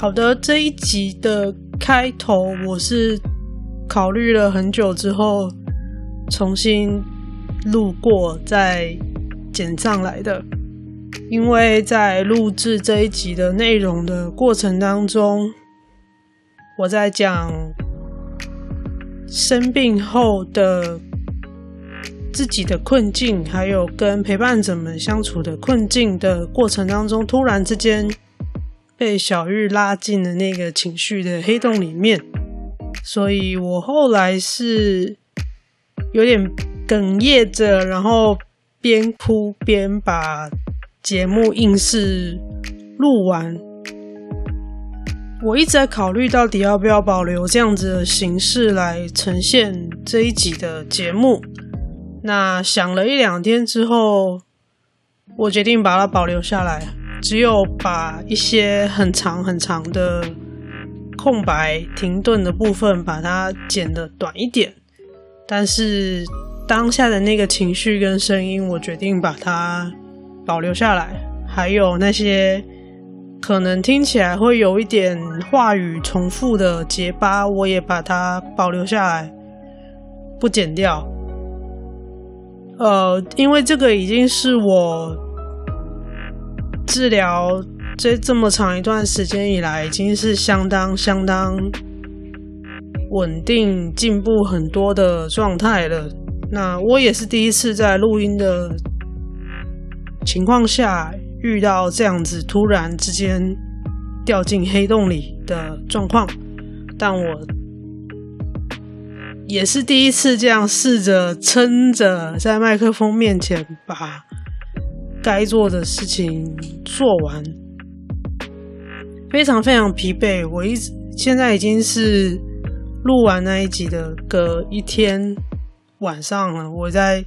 好的，这一集的开头我是考虑了很久之后重新录过再剪上来的，因为在录制这一集的内容的过程当中，我在讲生病后的自己的困境，还有跟陪伴者们相处的困境的过程当中，突然之间。被小玉拉进了那个情绪的黑洞里面，所以我后来是有点哽咽着，然后边哭边把节目硬是录完。我一直在考虑到底要不要保留这样子的形式来呈现这一集的节目。那想了一两天之后，我决定把它保留下来。只有把一些很长很长的空白、停顿的部分，把它剪的短一点。但是当下的那个情绪跟声音，我决定把它保留下来。还有那些可能听起来会有一点话语重复的结巴，我也把它保留下来，不剪掉。呃，因为这个已经是我。治疗这这么长一段时间以来，已经是相当相当稳定、进步很多的状态了。那我也是第一次在录音的情况下遇到这样子突然之间掉进黑洞里的状况，但我也是第一次这样试着撑着在麦克风面前把。该做的事情做完，非常非常疲惫。我一直现在已经是录完那一集的隔一天晚上了。我在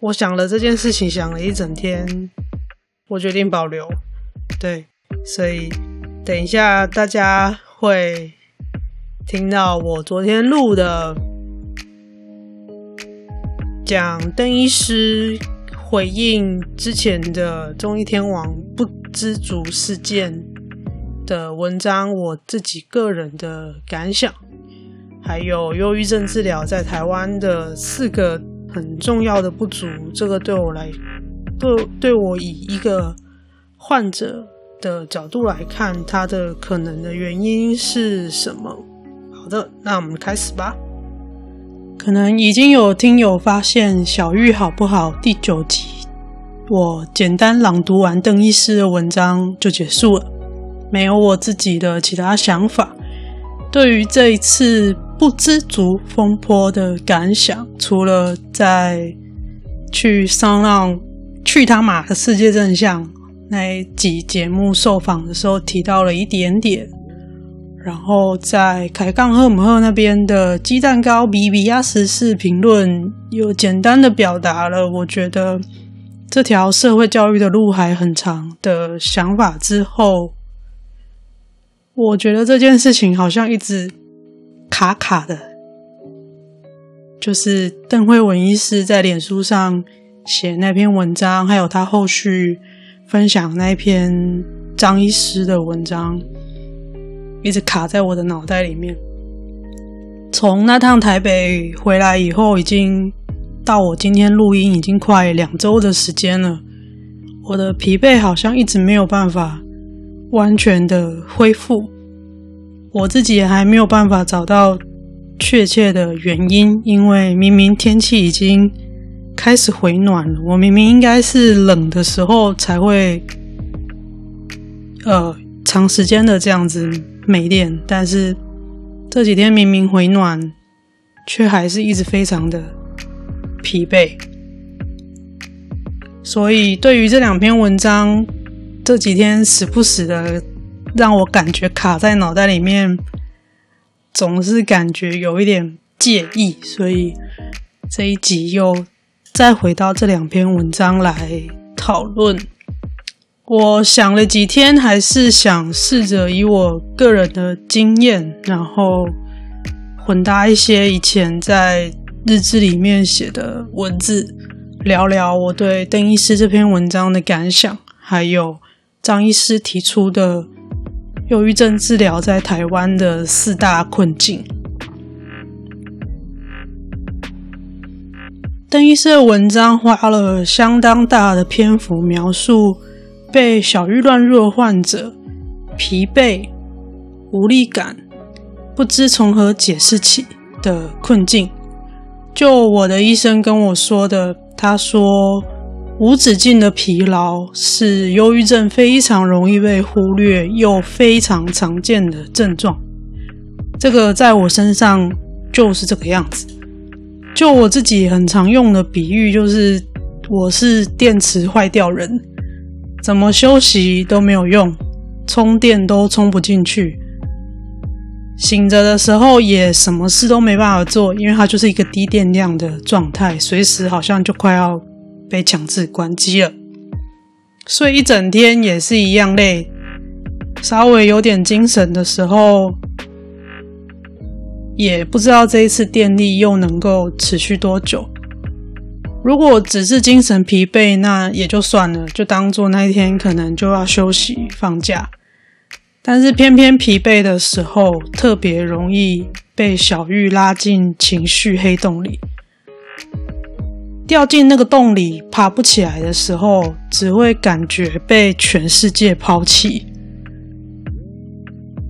我想了这件事情，想了一整天，我决定保留。对，所以等一下大家会听到我昨天录的讲邓医师。回应之前的综艺天王不知足事件的文章，我自己个人的感想，还有忧郁症治疗在台湾的四个很重要的不足，这个对我来，对对我以一个患者的角度来看，它的可能的原因是什么？好的，那我们开始吧。可能已经有听友发现，小玉好不好？第九集，我简单朗读完邓医师的文章就结束了，没有我自己的其他想法。对于这一次不知足风波的感想，除了在去上浪去他妈的世界真相那一集节目受访的时候提到了一点点。然后在凯杠赫姆赫那边的鸡蛋糕比比亚十四评论，有简单的表达了我觉得这条社会教育的路还很长的想法之后，我觉得这件事情好像一直卡卡的，就是邓惠文医师在脸书上写那篇文章，还有他后续分享那篇张医师的文章。一直卡在我的脑袋里面。从那趟台北回来以后，已经到我今天录音已经快两周的时间了。我的疲惫好像一直没有办法完全的恢复，我自己也还没有办法找到确切的原因。因为明明天气已经开始回暖了，我明明应该是冷的时候才会，呃，长时间的这样子。没电，但是这几天明明回暖，却还是一直非常的疲惫。所以对于这两篇文章，这几天时不时的让我感觉卡在脑袋里面，总是感觉有一点介意，所以这一集又再回到这两篇文章来讨论。我想了几天，还是想试着以我个人的经验，然后混搭一些以前在日志里面写的文字，聊聊我对邓医师这篇文章的感想，还有张医师提出的。忧郁症治疗在台湾的四大困境。邓医师的文章花了相当大的篇幅描述被小郁乱入的患者疲惫、无力感、不知从何解释起的困境。就我的医生跟我说的，他说。无止境的疲劳是忧郁症非常容易被忽略又非常常见的症状。这个在我身上就是这个样子。就我自己很常用的比喻，就是我是电池坏掉人，怎么休息都没有用，充电都充不进去，醒着的时候也什么事都没办法做，因为它就是一个低电量的状态，随时好像就快要。被强制关机了，睡一整天也是一样累。稍微有点精神的时候，也不知道这一次电力又能够持续多久。如果只是精神疲惫，那也就算了，就当做那一天可能就要休息放假。但是偏偏疲惫的时候，特别容易被小玉拉进情绪黑洞里。掉进那个洞里爬不起来的时候，只会感觉被全世界抛弃。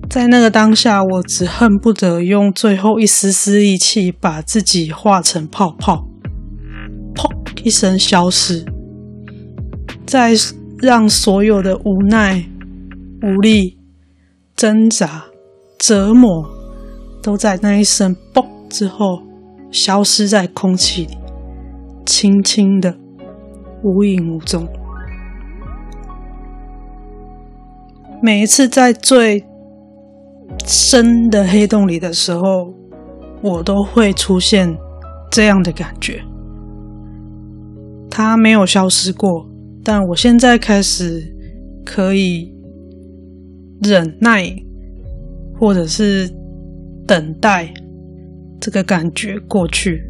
在那个当下，我只恨不得用最后一丝丝力气把自己化成泡泡，一声消失，在让所有的无奈、无力、挣扎、折磨，都在那一声“嘣”之后消失在空气里。轻轻的，无影无踪。每一次在最深的黑洞里的时候，我都会出现这样的感觉。它没有消失过，但我现在开始可以忍耐，或者是等待这个感觉过去。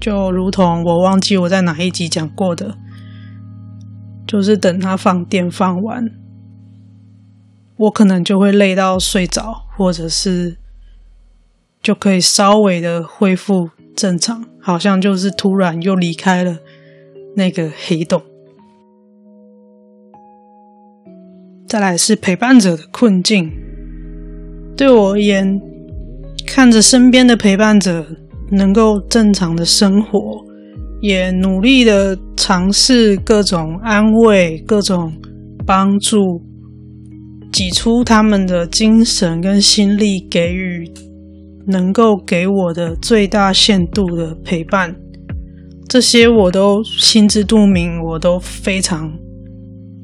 就如同我忘记我在哪一集讲过的，就是等它放电放完，我可能就会累到睡着，或者是就可以稍微的恢复正常，好像就是突然又离开了那个黑洞。再来是陪伴者的困境，对我而言，看着身边的陪伴者。能够正常的生活，也努力的尝试各种安慰、各种帮助，挤出他们的精神跟心力，给予能够给我的最大限度的陪伴。这些我都心知肚明，我都非常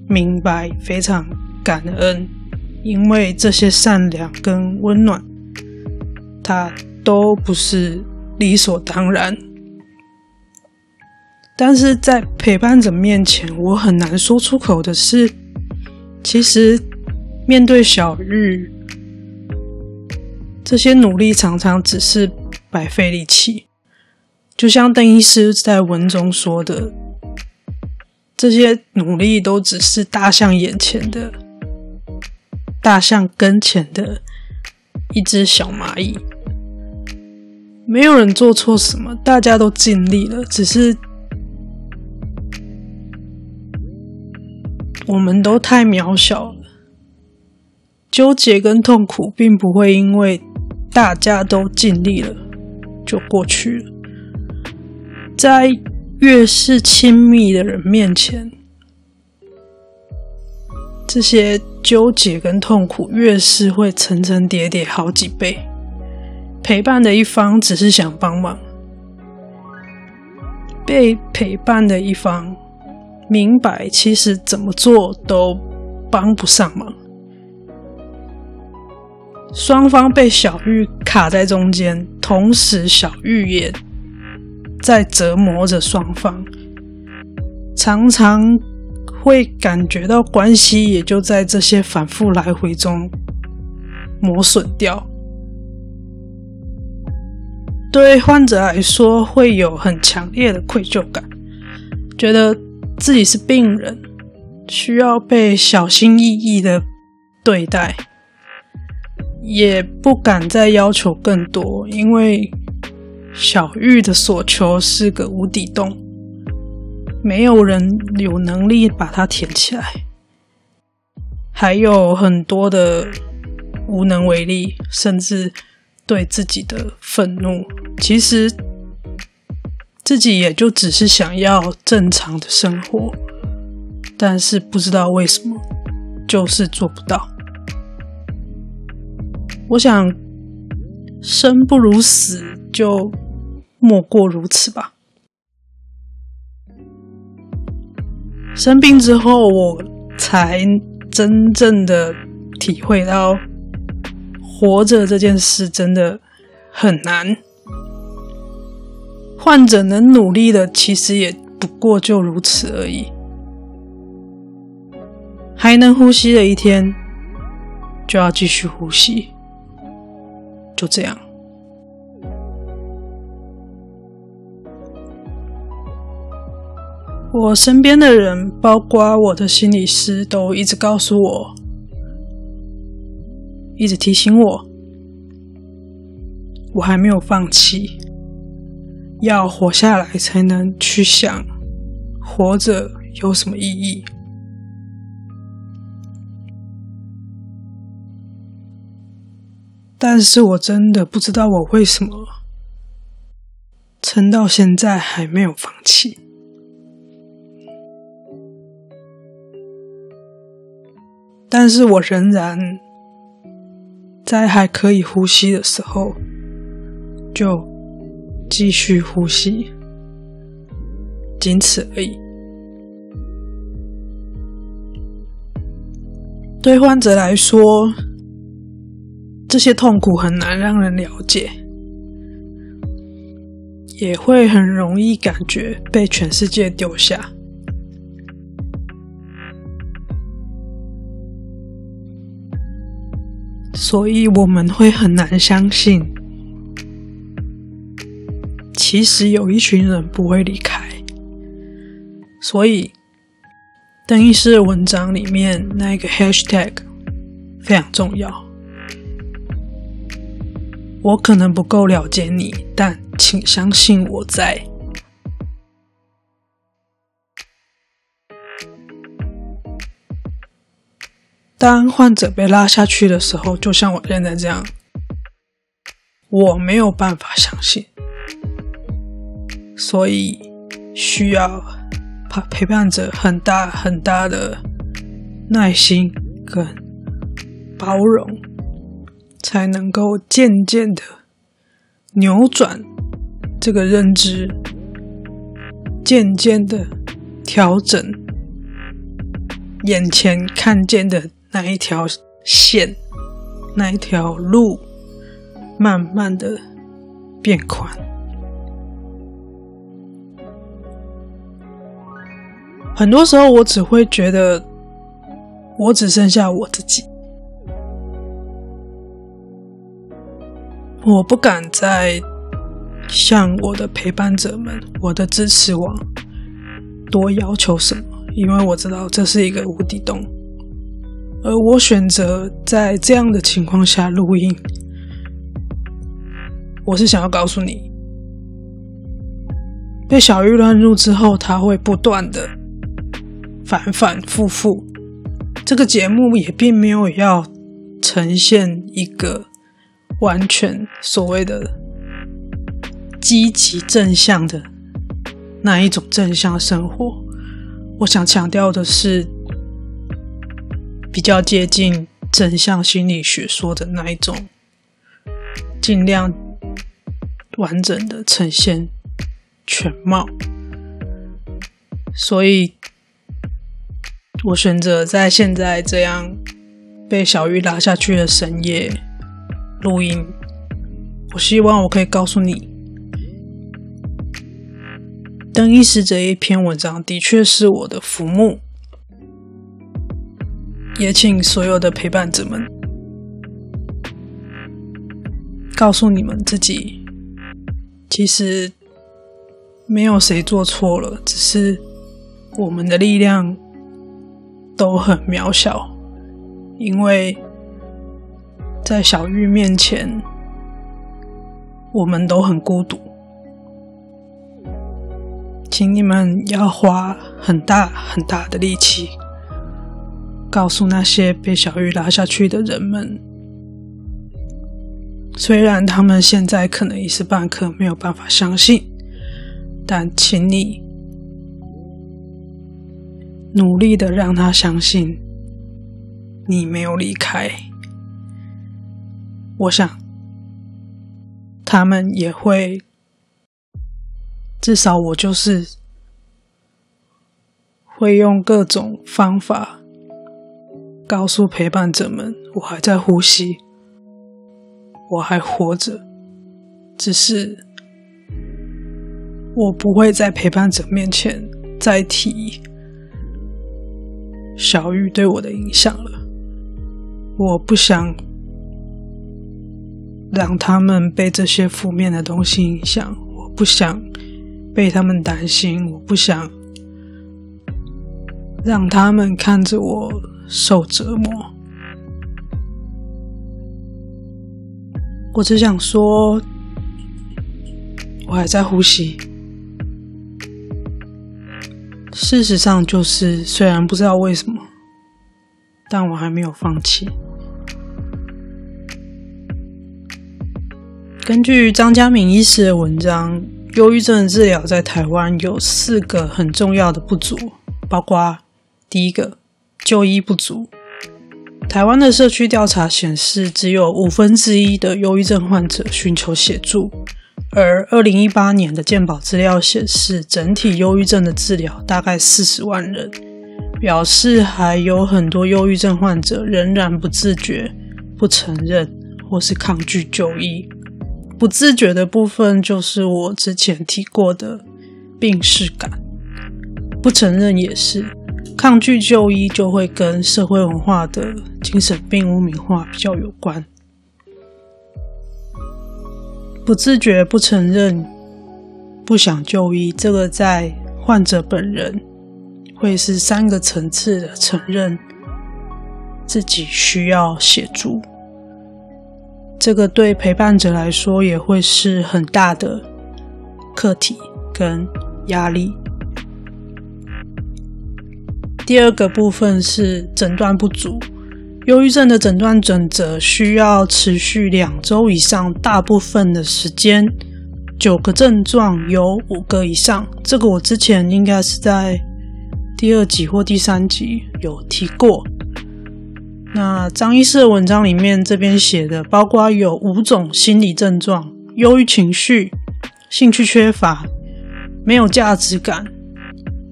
明白，非常感恩，因为这些善良跟温暖，它都不是。理所当然，但是在陪伴者面前，我很难说出口的是，其实面对小郁，这些努力常常只是白费力气。就像邓医师在文中说的，这些努力都只是大象眼前的，大象跟前的一只小蚂蚁。没有人做错什么，大家都尽力了，只是我们都太渺小了。纠结跟痛苦并不会因为大家都尽力了就过去了。在越是亲密的人面前，这些纠结跟痛苦越是会层层叠叠好几倍。陪伴的一方只是想帮忙，被陪伴的一方明白，其实怎么做都帮不上忙。双方被小玉卡在中间，同时小玉也在折磨着双方，常常会感觉到关系也就在这些反复来回中磨损掉。对患者来说，会有很强烈的愧疚感，觉得自己是病人，需要被小心翼翼的对待。也不敢再要求更多，因为小玉的所求是个无底洞，没有人有能力把它填起来，还有很多的无能为力，甚至对自己的愤怒。其实自己也就只是想要正常的生活，但是不知道为什么，就是做不到。我想，生不如死，就莫过如此吧。生病之后，我才真正的体会到，活着这件事真的很难。患者能努力的，其实也不过就如此而已。还能呼吸的一天，就要继续呼吸。就这样，我身边的人，包括我的心理师，都一直告诉我，一直提醒我，我还没有放弃，要活下来才能去想活着有什么意义。但是我真的不知道我为什么撑到现在还没有放弃。但是我仍然在还可以呼吸的时候，就继续呼吸，仅此而已。对患者来说，这些痛苦很难让人了解，也会很容易感觉被全世界丢下，所以我们会很难相信，其实有一群人不会离开。所以，邓医师的文章里面那个 hashtag 非常重要。我可能不够了解你，但请相信我在。当患者被拉下去的时候，就像我现在这样，我没有办法相信，所以需要陪陪伴着很大很大的耐心跟包容。才能够渐渐的扭转这个认知，渐渐的调整眼前看见的那一条线，那一条路，慢慢的变宽。很多时候，我只会觉得，我只剩下我自己。我不敢再向我的陪伴者们、我的支持网多要求什么，因为我知道这是一个无底洞。而我选择在这样的情况下录音，我是想要告诉你，被小玉乱入之后，他会不断的反反复复。这个节目也并没有要呈现一个。完全所谓的积极正向的那一种正向生活，我想强调的是比较接近正向心理学说的那一种，尽量完整的呈现全貌。所以，我选择在现在这样被小玉拉下去的深夜。录音。我希望我可以告诉你，登医师这一篇文章的确是我的浮木。也请所有的陪伴者们，告诉你们自己，其实没有谁做错了，只是我们的力量都很渺小，因为在小玉面前，我们都很孤独。请你们要花很大很大的力气。告诉那些被小玉拉下去的人们，虽然他们现在可能一时半刻没有办法相信，但请你努力的让他相信你没有离开。我想，他们也会，至少我就是会用各种方法。告诉陪伴者们，我还在呼吸，我还活着，只是我不会在陪伴者面前再提小玉对我的影响了。我不想让他们被这些负面的东西影响，我不想被他们担心，我不想让他们看着我。受折磨，我只想说，我还在呼吸。事实上，就是虽然不知道为什么，但我还没有放弃。根据张家明医师的文章，忧郁症治疗在台湾有四个很重要的不足，包括第一个。就医不足。台湾的社区调查显示，只有五分之一的忧郁症患者寻求协助，而二零一八年的健保资料显示，整体忧郁症的治疗大概四十万人，表示还有很多忧郁症患者仍然不自觉、不承认或是抗拒就医。不自觉的部分就是我之前提过的病识感，不承认也是。抗拒就医就会跟社会文化的精神病污名化比较有关。不自觉、不承认、不想就医，这个在患者本人会是三个层次的承认自己需要协助。这个对陪伴者来说也会是很大的课题跟压力。第二个部分是诊断不足，忧郁症的诊断准则需要持续两周以上，大部分的时间九个症状有五个以上。这个我之前应该是在第二集或第三集有提过。那张医师的文章里面这边写的，包括有五种心理症状：忧郁情绪、兴趣缺乏、没有价值感、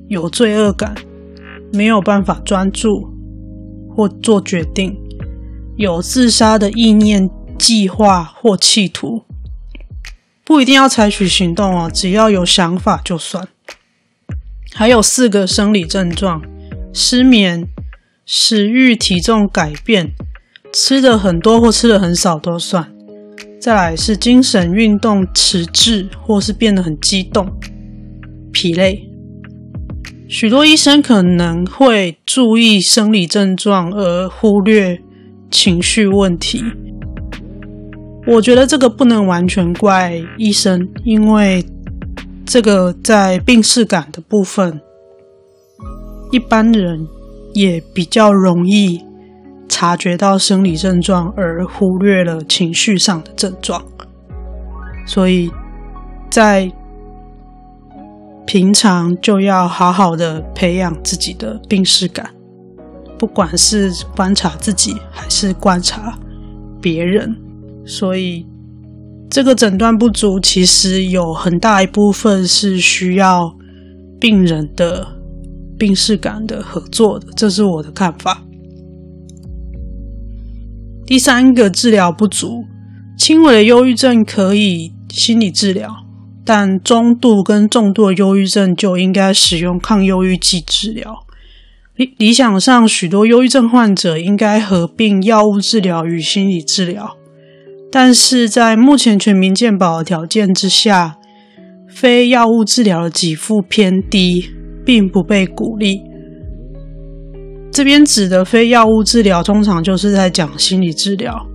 有罪恶感。没有办法专注或做决定，有自杀的意念、计划或企图，不一定要采取行动哦，只要有想法就算。还有四个生理症状：失眠、食欲、体重改变、吃的很多或吃的很少都算。再来是精神运动迟滞，或是变得很激动、疲累。许多医生可能会注意生理症状而忽略情绪问题。我觉得这个不能完全怪医生，因为这个在病识感的部分，一般人也比较容易察觉到生理症状而忽略了情绪上的症状，所以在。平常就要好好的培养自己的病视感，不管是观察自己还是观察别人。所以，这个诊断不足其实有很大一部分是需要病人的病视感的合作的，这是我的看法。第三个治疗不足，轻微的忧郁症可以心理治疗，但中度跟重度的忧郁症就应该使用抗忧郁剂治疗。理理想上，许多忧郁症患者应该合并药物治疗与心理治疗，但是在目前全民健保的条件之下，非药物治疗的给付偏低，并不被鼓励。这边指的非药物治疗，通常就是在讲心理治疗。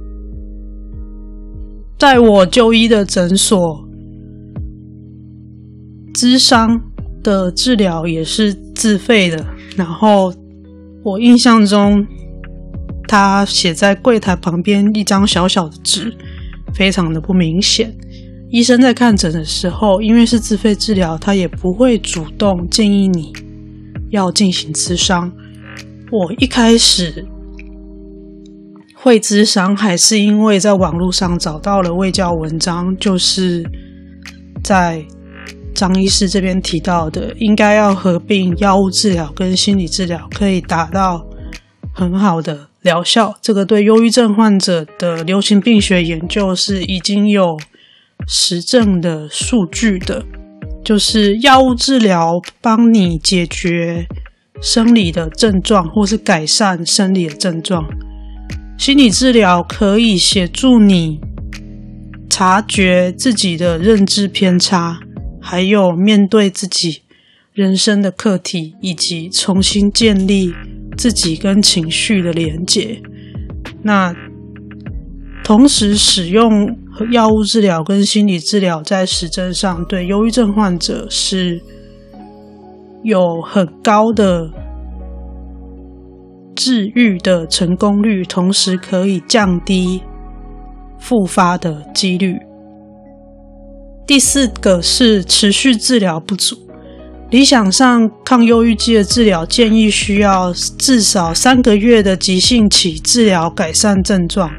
在我就医的诊所，咨商的治疗也是自费的。然后我印象中，他写在柜台旁边一张小小的纸，非常的不明显。医生在看诊的时候，因为是自费治疗，他也不会主动建议你要进行咨商。我一开始会咨商，还是因为在网络上找到了卫教文章，就是在。张医师这边提到的，应该要合并药物治疗跟心理治疗，可以达到很好的疗效。这个对忧郁症患者的流行病学研究是已经有实证的数据的，就是药物治疗帮你解决生理的症状，或是改善生理的症状；心理治疗可以协助你察觉自己的认知偏差。还有面对自己人生的课题，以及重新建立自己跟情绪的连结。那同时使用药物治疗跟心理治疗，在实证上对忧郁症患者是有很高的治愈的成功率，同时可以降低复发的几率。第四个是持续治疗不足，理想上抗忧郁剂的治疗建议需要至少三个月的急性期治疗改善症状，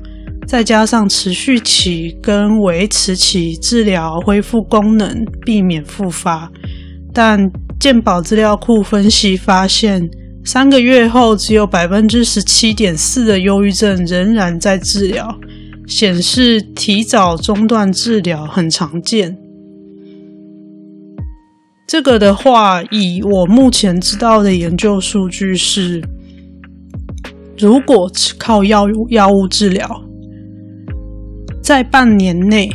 再加上持续期跟维持期治疗恢复功能，避免复发。但健保资料库分析发现，三个月后只有百分之十七点四的忧郁症仍然在治疗。显示提早中断治疗很常见。这个的话，以我目前知道的研究数据是，如果只靠药物药物治疗，在半年内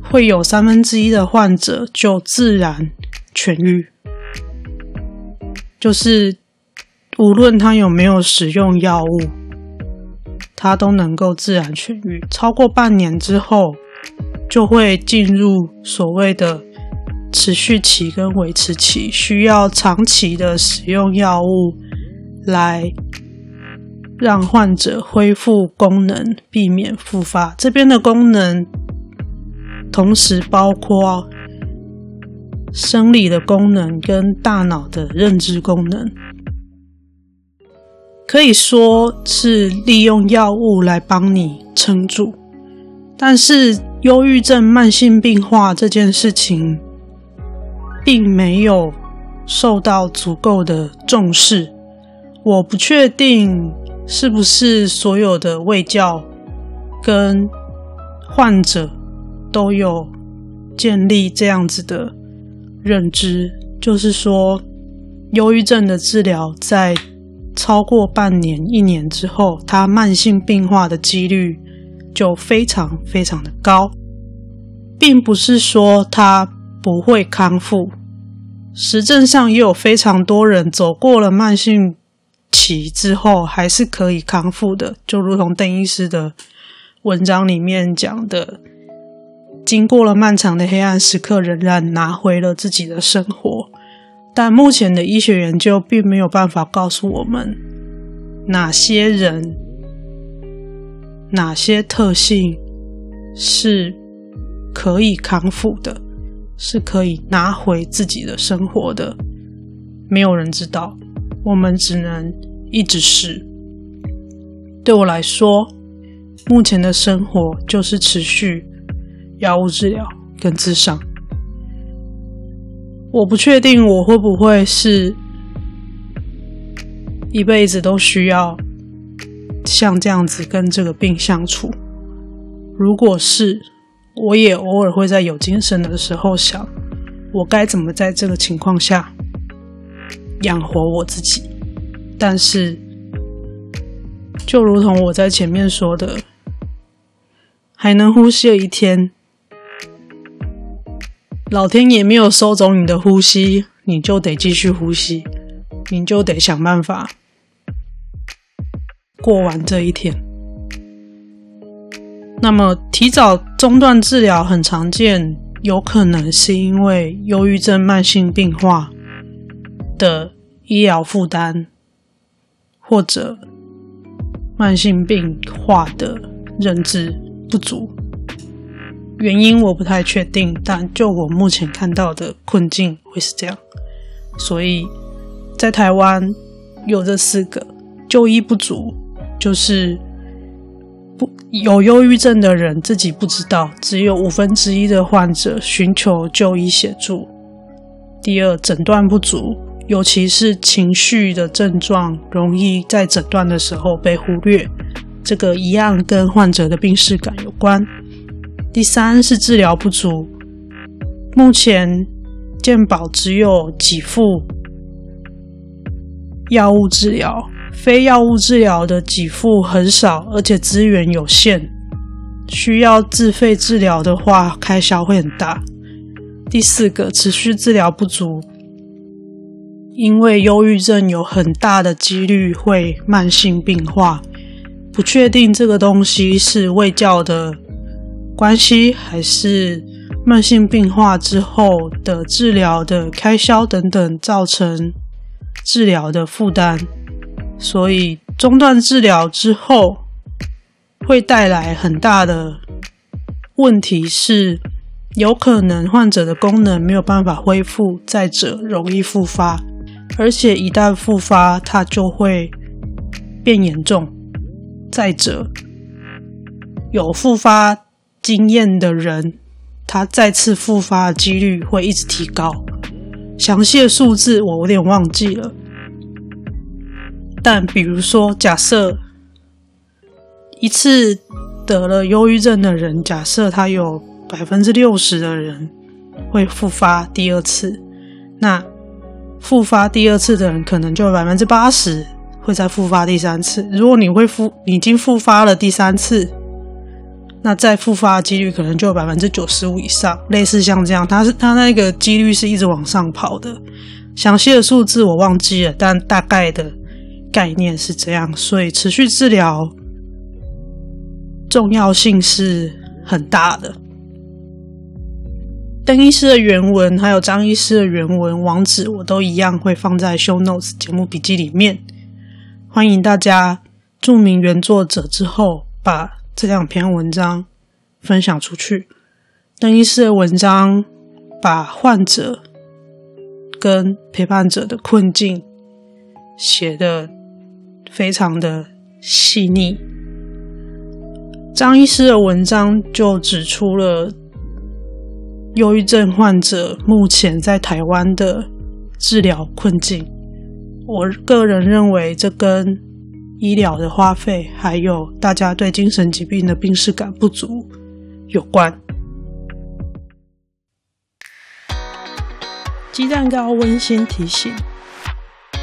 会有三分之一的患者就自然痊愈，就是无论他有没有使用药物。他都能够自然痊愈，超过半年之后，就会进入所谓的持续期跟维持期，需要长期的使用药物来让患者恢复功能，避免复发。这边的功能同时包括生理的功能跟大脑的认知功能。可以说是利用药物来帮你撑住，但是忧郁症慢性病化这件事情并没有受到足够的重视。我不确定是不是所有的卫教跟患者都有建立这样子的认知，就是说忧郁症的治疗在。超过半年、一年之后，它慢性病化的几率就非常非常的高，并不是说它不会康复。实证上也有非常多人走过了慢性期之后，还是可以康复的，就如同邓医师的文章里面讲的，经过了漫长的黑暗时刻，仍然拿回了自己的生活。但目前的医学研究并没有办法告诉我们哪些人、哪些特性是可以康复的，是可以拿回自己的生活的。没有人知道，我们只能一直试。对我来说，目前的生活就是持续药物治疗跟咨商。我不确定我会不会是一辈子都需要像这样子跟这个病相处。如果是，我也偶尔会在有精神的时候想，我该怎么在这个情况下养活我自己。但是，就如同我在前面说的，还能呼吸的一天，老天爷没有收走你的呼吸，你就得继续呼吸，你就得想办法过完这一天。那么，提早中断治疗很常见，有可能是因为忧郁症慢性病化的医疗负担。或者慢性病化的认知不足，原因我不太确定，但就我目前看到的困境会是这样。所以在台湾有这四个就医不足，就是不有忧郁症的人自己不知道，只有五分之一的患者寻求就医协助。第二，诊断不足。尤其是情绪的症状，容易在诊断的时候被忽略，这个一样跟患者的病识感有关。第三是治疗不足，目前健保只有给付药物治疗，非药物治疗的给付很少，而且资源有限，需要自费治疗的话，开销会很大。第四个，持续治疗不足。因为忧郁症有很大的几率会慢性病化，不确定这个东西是未教的关系，还是慢性病化之后的治疗的开销等等造成治疗的负担，所以中断治疗之后会带来很大的问题，是有可能患者的功能没有办法恢复，再者容易复发。而且一旦复发，它就会变严重。再者，有复发经验的人，他再次复发的几率会一直提高。详细的数字我有点忘记了。但比如说，假设一次得了忧郁症的人，假设他有百分之六十的人会复发第二次，那。复发第二次的人，可能就百分之八十会再复发第三次。如果你会复，你已经复发了第三次，那再复发的几率可能就有百分之九十五以上。类似像这样，它是它那个几率是一直往上跑的。详细的数字我忘记了，但大概的概念是这样。所以持续治疗重要性是很大的。邓医师的原文还有张医师的原文网址，我都一样会放在 show notes 节目笔记里面。欢迎大家注明原作者之后，把这两篇文章分享出去。邓医师的文章把患者跟陪伴者的困境写的非常的细腻。张医师的文章就指出了。忧郁症患者目前在台湾的治疗困境，我个人认为这跟医疗的花费，还有大家对精神疾病的病视感不足有关。鸡蛋糕温馨提醒：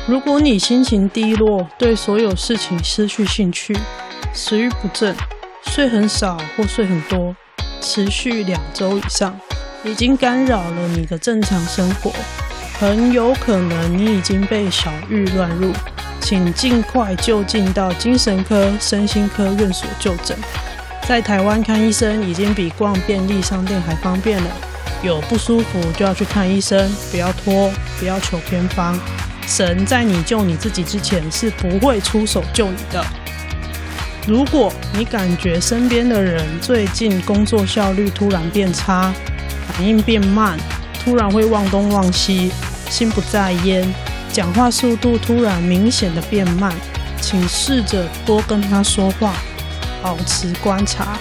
如果你心情低落，对所有事情失去兴趣，食欲不振，睡很少或睡很多，持续两周以上。已经干扰了你的正常生活，很有可能你已经被小郁乱入，请尽快就近到精神科、身心科院所就诊。在台湾看医生已经比逛便利商店还方便了，有不舒服就要去看医生，不要拖，不要求偏方。神在你救你自己之前是不会出手救你的。如果你感觉身边的人最近工作效率突然变差，反应变慢，突然会忘东忘西，心不在焉，讲话速度突然明显的变慢，请试着多跟他说话，保持观察。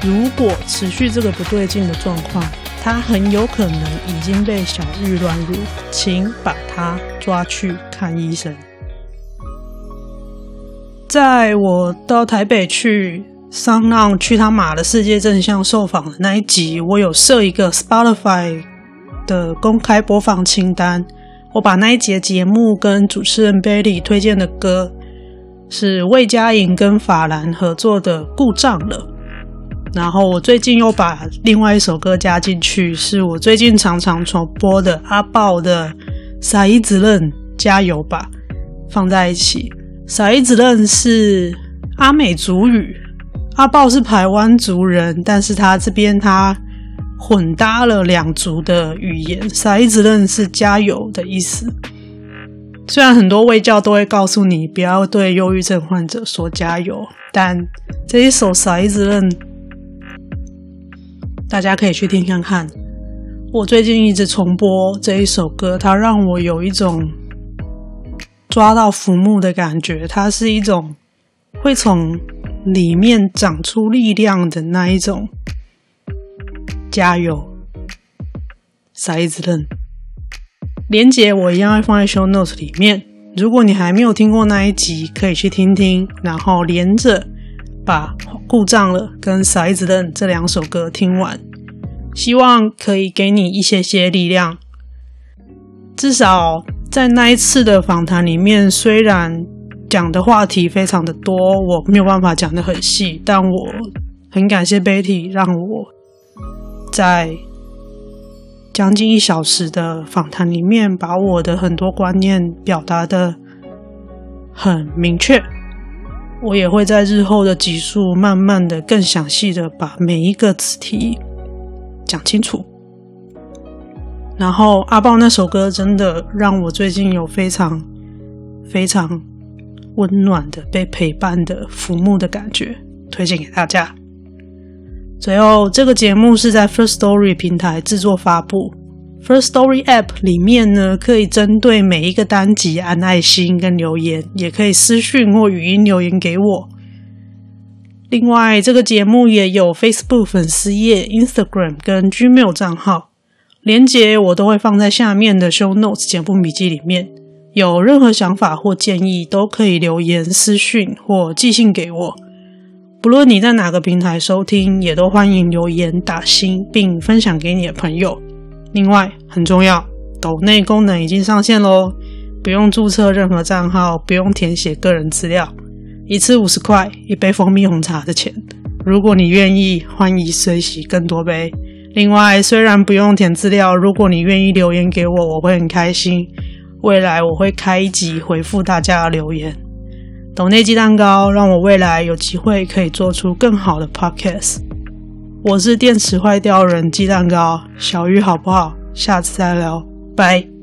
如果持续这个不对劲的状况，他很有可能已经被小郁乱入，请把他抓去看医生。在我到台北去上浪去他妈的世界正向受访的那一集，我有设一个 Spotify 的公开播放清单。我把那一节节目跟主持人 Betty 推荐的歌是魏佳莹跟法兰合作的《故障了》，然后我最近又把另外一首歌加进去，是我最近常常重播的阿豹的《撒一子嫩加油吧》，放在一起。撒一子嫩是阿美族语。阿豹是台湾族人，但是他这边他混搭了两族的语言，撒一子嫩是加油的意思。虽然很多卫教都会告诉你不要对忧郁症患者说加油，但这一首撒一子嫩，大家可以去听看看。我最近一直重播这一首歌，它让我有一种抓到浮木的感觉，它是一种会从。里面长出力量的那一种，加油，撒伊子嫩。连结我一样会放在 show notes 里面。如果你还没有听过那一集，可以去听听，然后连着把故障了跟撒伊子嫩这两首歌听完，希望可以给你一些些力量。至少在那一次的访谈里面，虽然。讲的话题非常的多，我没有办法讲的很细，但我很感谢 Betty 让我在将近一小时的访谈里面，把我的很多观念表达的很明确。我也会在日后的集数，慢慢的、更详细的把每一个词题讲清楚。然后阿豹那首歌真的让我最近有非常非常。温暖的被陪伴的浮木的感觉，推荐给大家。最后，这个节目是在 First Story 平台制作发布。First Story App 里面呢，可以针对每一个单集按爱心跟留言，也可以私讯或语音留言给我。另外，这个节目也有 Facebook 粉丝页、Instagram 跟 Gmail 账号，连接我都会放在下面的 Show Notes 节目笔记里面。有任何想法或建议，都可以留言、私讯或寄信给我。不论你在哪个平台收听，也都欢迎留言打星，并分享给你的朋友。另外，很重要，抖内功能已经上线喽，不用注册任何账号，不用填写个人资料，一次五十块，一杯蜂蜜红茶的钱。如果你愿意，欢迎随喜更多杯。另外，虽然不用填资料，如果你愿意留言给我，我会很开心。未来我会开一集回复大家的留言，抖内鸡蛋糕，让我未来有机会可以做出更好的 podcast。我是电池坏掉人鸡蛋糕，小玉好不好？下次再聊，拜。